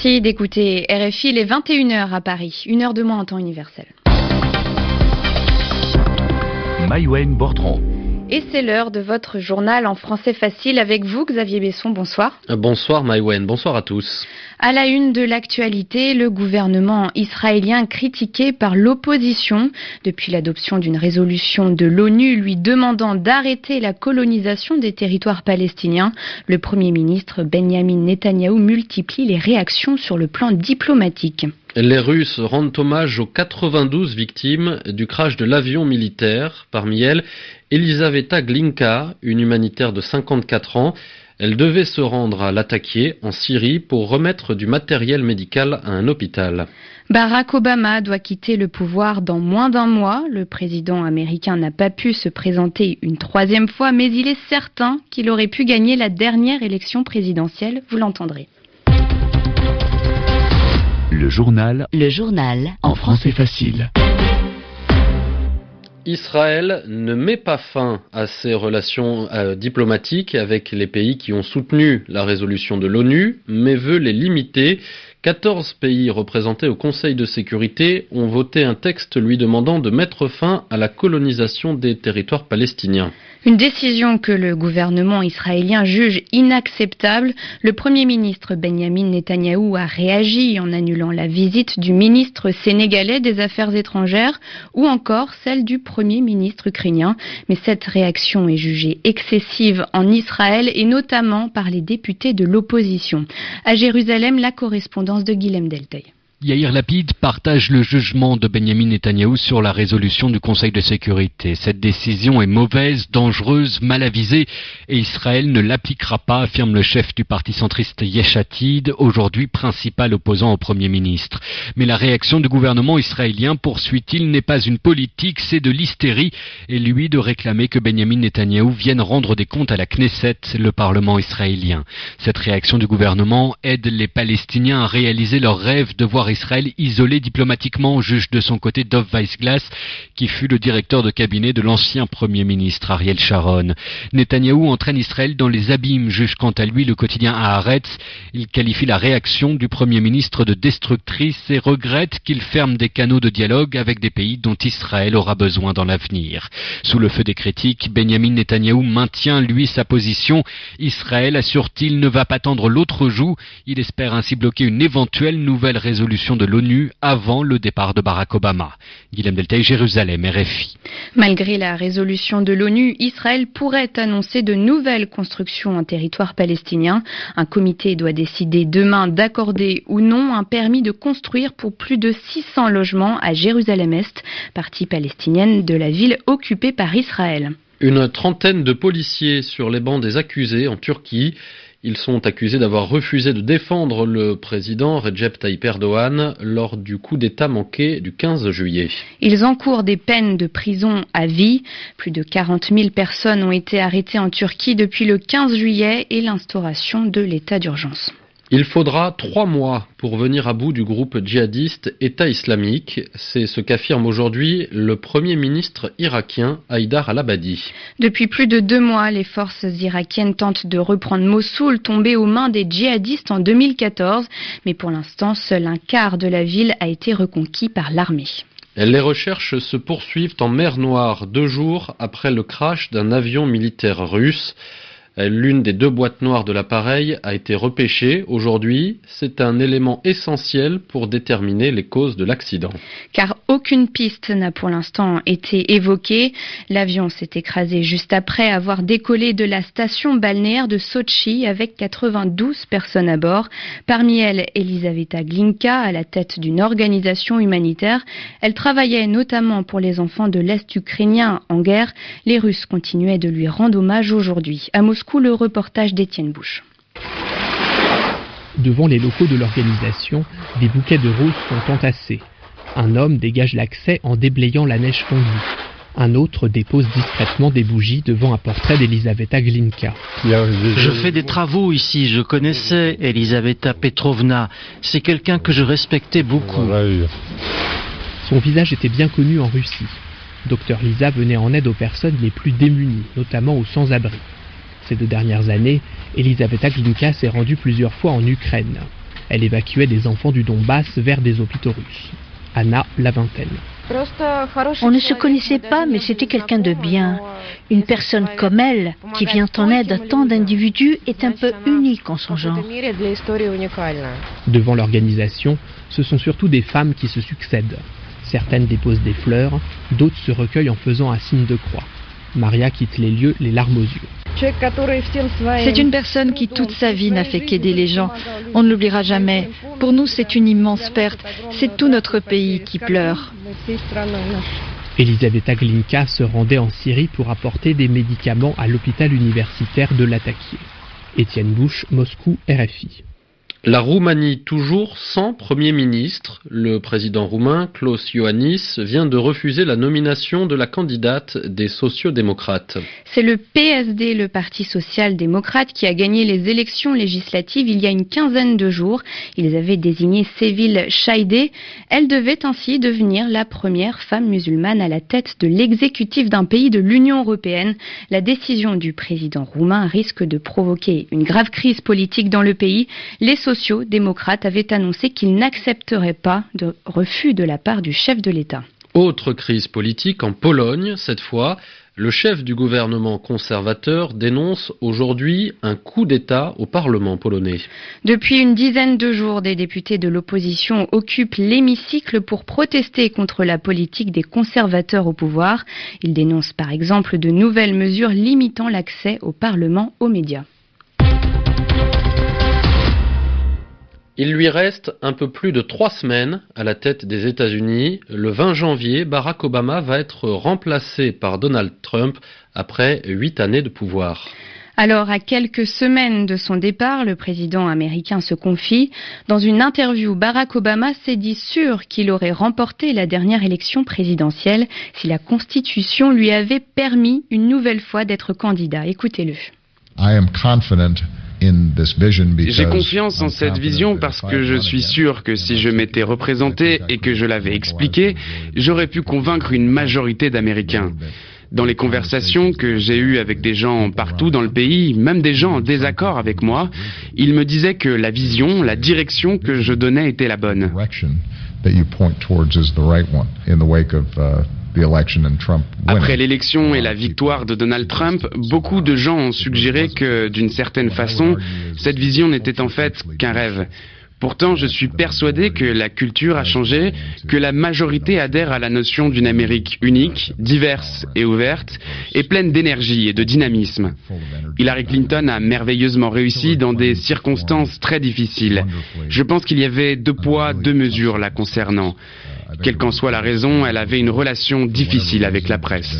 Merci d'écouter RFI les 21h à Paris, une heure de moins en temps universel. Maïwen Bortron. Et c'est l'heure de votre journal en français facile avec vous, Xavier Besson. Bonsoir. Bonsoir Maïwen, bonsoir à tous. À la une de l'actualité, le gouvernement israélien critiqué par l'opposition depuis l'adoption d'une résolution de l'ONU lui demandant d'arrêter la colonisation des territoires palestiniens. Le Premier ministre Benjamin Netanyahou multiplie les réactions sur le plan diplomatique. Les Russes rendent hommage aux 92 victimes du crash de l'avion militaire. Parmi elles, Elisaveta Glinka, une humanitaire de 54 ans. Elle devait se rendre à Latakia, en Syrie, pour remettre du matériel médical à un hôpital. Barack Obama doit quitter le pouvoir dans moins d'un mois. Le président américain n'a pas pu se présenter une troisième fois, mais il est certain qu'il aurait pu gagner la dernière élection présidentielle. Vous l'entendrez. Le journal. Le journal. En français facile. Israël ne met pas fin à ses relations euh, diplomatiques avec les pays qui ont soutenu la résolution de l'ONU, mais veut les limiter. 14 pays représentés au Conseil de sécurité ont voté un texte lui demandant de mettre fin à la colonisation des territoires palestiniens. Une décision que le gouvernement israélien juge inacceptable. Le Premier ministre Benjamin Netanyahou a réagi en annulant la visite du ministre sénégalais des Affaires étrangères ou encore celle du Premier ministre ukrainien. Mais cette réaction est jugée excessive en Israël et notamment par les députés de l'opposition. À Jérusalem, la correspondance de Guilhem Delteuil. Yair Lapid partage le jugement de Benjamin Netanyahou sur la résolution du Conseil de sécurité. Cette décision est mauvaise, dangereuse, mal avisée et Israël ne l'appliquera pas, affirme le chef du parti centriste Yeshatid, aujourd'hui principal opposant au Premier ministre. Mais la réaction du gouvernement israélien, poursuit-il, n'est pas une politique, c'est de l'hystérie et lui de réclamer que Benjamin Netanyahou vienne rendre des comptes à la Knesset, le Parlement israélien. Cette réaction du gouvernement aide les Palestiniens à réaliser leur rêve de voir Israël isolé diplomatiquement, juge de son côté Dov Weissglass, qui fut le directeur de cabinet de l'ancien Premier ministre Ariel Sharon. Netanyahou entraîne Israël dans les abîmes, juge quant à lui le quotidien Haaretz. Il qualifie la réaction du Premier ministre de destructrice et regrette qu'il ferme des canaux de dialogue avec des pays dont Israël aura besoin dans l'avenir. Sous le feu des critiques, Benjamin Netanyahou maintient, lui, sa position. Israël, assure-t-il, ne va pas tendre l'autre joue. Il espère ainsi bloquer une éventuelle nouvelle résolution de l'ONU avant le départ de Barack Obama. Guillaume Deltay, Jérusalem, RFI. Malgré la résolution de l'ONU, Israël pourrait annoncer de nouvelles constructions en territoire palestinien. Un comité doit décider demain d'accorder ou non un permis de construire pour plus de 600 logements à Jérusalem-Est, partie palestinienne de la ville occupée par Israël. Une trentaine de policiers sur les bancs des accusés en Turquie. Ils sont accusés d'avoir refusé de défendre le président Recep Tayyip Erdogan lors du coup d'État manqué du 15 juillet. Ils encourent des peines de prison à vie. Plus de 40 000 personnes ont été arrêtées en Turquie depuis le 15 juillet et l'instauration de l'état d'urgence. Il faudra trois mois pour venir à bout du groupe djihadiste État islamique. C'est ce qu'affirme aujourd'hui le Premier ministre irakien Haïdar al-Abadi. Depuis plus de deux mois, les forces irakiennes tentent de reprendre Mossoul, tombé aux mains des djihadistes en 2014. Mais pour l'instant, seul un quart de la ville a été reconquis par l'armée. Les recherches se poursuivent en mer Noire deux jours après le crash d'un avion militaire russe. L'une des deux boîtes noires de l'appareil a été repêchée aujourd'hui. C'est un élément essentiel pour déterminer les causes de l'accident. Car aucune piste n'a pour l'instant été évoquée. L'avion s'est écrasé juste après avoir décollé de la station balnéaire de Sochi avec 92 personnes à bord. Parmi elles, Elisaveta Glinka, à la tête d'une organisation humanitaire. Elle travaillait notamment pour les enfants de l'Est ukrainien en guerre. Les Russes continuaient de lui rendre hommage aujourd'hui. À Moscou, le reportage d'Étienne Bouche. Devant les locaux de l'organisation, des bouquets de roses sont entassés. Un homme dégage l'accès en déblayant la neige fondue. Un autre dépose discrètement des bougies devant un portrait d'Elisaveta Glinka. Je fais des travaux ici, je connaissais Elisaveta Petrovna. C'est quelqu'un que je respectais beaucoup. Son visage était bien connu en Russie. Docteur Lisa venait en aide aux personnes les plus démunies, notamment aux sans-abri. Ces deux dernières années, Elisaveta Glinka s'est rendue plusieurs fois en Ukraine. Elle évacuait des enfants du Donbass vers des hôpitaux russes. Anna, la vingtaine. On ne se connaissait pas, mais c'était quelqu'un de bien. Une personne comme elle, qui vient en aide à tant d'individus, est un peu unique en son genre. Devant l'organisation, ce sont surtout des femmes qui se succèdent. Certaines déposent des fleurs, d'autres se recueillent en faisant un signe de croix. Maria quitte les lieux les larmes aux yeux. C'est une personne qui toute sa vie n'a fait qu'aider les gens. On ne l'oubliera jamais. Pour nous, c'est une immense perte. C'est tout notre pays qui pleure. Elisabetta Glinka se rendait en Syrie pour apporter des médicaments à l'hôpital universitaire de Latakia. Étienne Bouche, Moscou, RFI. La Roumanie toujours sans Premier ministre. Le président roumain, Klaus Iohannis, vient de refuser la nomination de la candidate des sociodémocrates. C'est le PSD, le Parti social-démocrate, qui a gagné les élections législatives il y a une quinzaine de jours. Ils avaient désigné Séville Chaïdé. Elle devait ainsi devenir la première femme musulmane à la tête de l'exécutif d'un pays de l'Union européenne. La décision du président roumain risque de provoquer une grave crise politique dans le pays. Les sociaux-démocrates avaient annoncé qu'ils n'accepteraient pas de refus de la part du chef de l'État. Autre crise politique en Pologne, cette fois. Le chef du gouvernement conservateur dénonce aujourd'hui un coup d'État au Parlement polonais. Depuis une dizaine de jours, des députés de l'opposition occupent l'hémicycle pour protester contre la politique des conservateurs au pouvoir. Ils dénoncent par exemple de nouvelles mesures limitant l'accès au Parlement aux médias. Il lui reste un peu plus de trois semaines à la tête des États-Unis. Le 20 janvier, Barack Obama va être remplacé par Donald Trump après huit années de pouvoir. Alors, à quelques semaines de son départ, le président américain se confie. Dans une interview, Barack Obama s'est dit sûr qu'il aurait remporté la dernière élection présidentielle si la Constitution lui avait permis une nouvelle fois d'être candidat. Écoutez-le. J'ai confiance en cette vision parce que je suis sûr que si je m'étais représenté et que je l'avais expliqué, j'aurais pu convaincre une majorité d'Américains. Dans les conversations que j'ai eues avec des gens partout dans le pays, même des gens en désaccord avec moi, ils me disaient que la vision, la direction que je donnais était la bonne. Après l'élection et la victoire de Donald Trump, beaucoup de gens ont suggéré que, d'une certaine façon, cette vision n'était en fait qu'un rêve. Pourtant, je suis persuadé que la culture a changé, que la majorité adhère à la notion d'une Amérique unique, diverse et ouverte, et pleine d'énergie et de dynamisme. Hillary Clinton a merveilleusement réussi dans des circonstances très difficiles. Je pense qu'il y avait deux poids, deux mesures la concernant. Quelle qu'en soit la raison, elle avait une relation difficile avec la presse.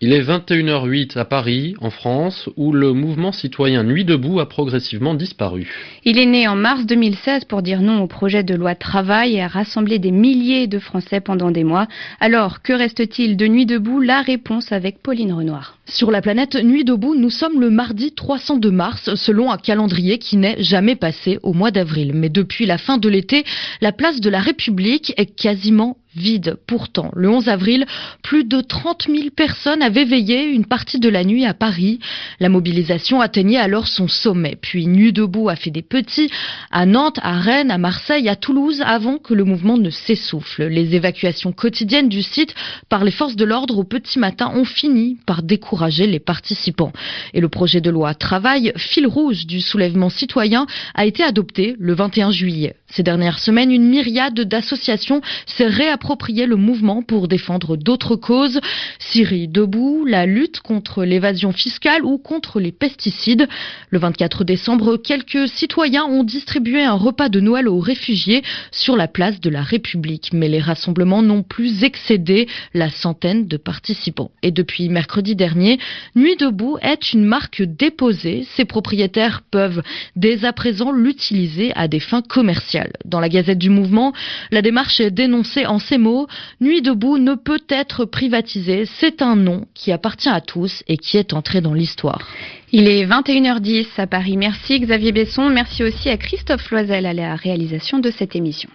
Il est 21h08 à Paris, en France, où le mouvement citoyen Nuit debout a progressivement disparu. Il est né en mars 2016 pour dire non au projet de loi travail et a rassemblé des milliers de Français pendant des mois. Alors, que reste-t-il de Nuit debout? La réponse avec Pauline Renoir. Sur la planète Nuit debout, nous sommes le mardi 302 mars, selon un calendrier qui n'est jamais passé au mois d'avril. Mais depuis la fin de l'été, la place de la République est quasiment vide. Pourtant, le 11 avril, plus de 30 000 personnes avaient veillé une partie de la nuit à Paris. La mobilisation atteignait alors son sommet. Puis Nuit debout a fait des petits à Nantes, à Rennes, à Marseille, à Toulouse, avant que le mouvement ne s'essouffle. Les évacuations quotidiennes du site par les forces de l'ordre au petit matin ont fini par décourager les participants. Et le projet de loi Travail, fil rouge du soulèvement citoyen, a été adopté le 21 juillet. Ces dernières semaines, une myriade d'associations s'est réapproprié le mouvement pour défendre d'autres causes. Syrie debout, la lutte contre l'évasion fiscale ou contre les pesticides. Le 24 décembre, quelques citoyens ont distribué un repas de Noël aux réfugiés sur la place de la République. Mais les rassemblements n'ont plus excédé la centaine de participants. Et depuis mercredi dernier, Nuit debout est une marque déposée. Ses propriétaires peuvent dès à présent l'utiliser à des fins commerciales. Dans la Gazette du Mouvement, la démarche est dénoncée en ces mots Nuit debout ne peut être privatisée. C'est un nom qui appartient à tous et qui est entré dans l'histoire. Il est 21h10 à Paris. Merci Xavier Besson. Merci aussi à Christophe Loisel à la réalisation de cette émission.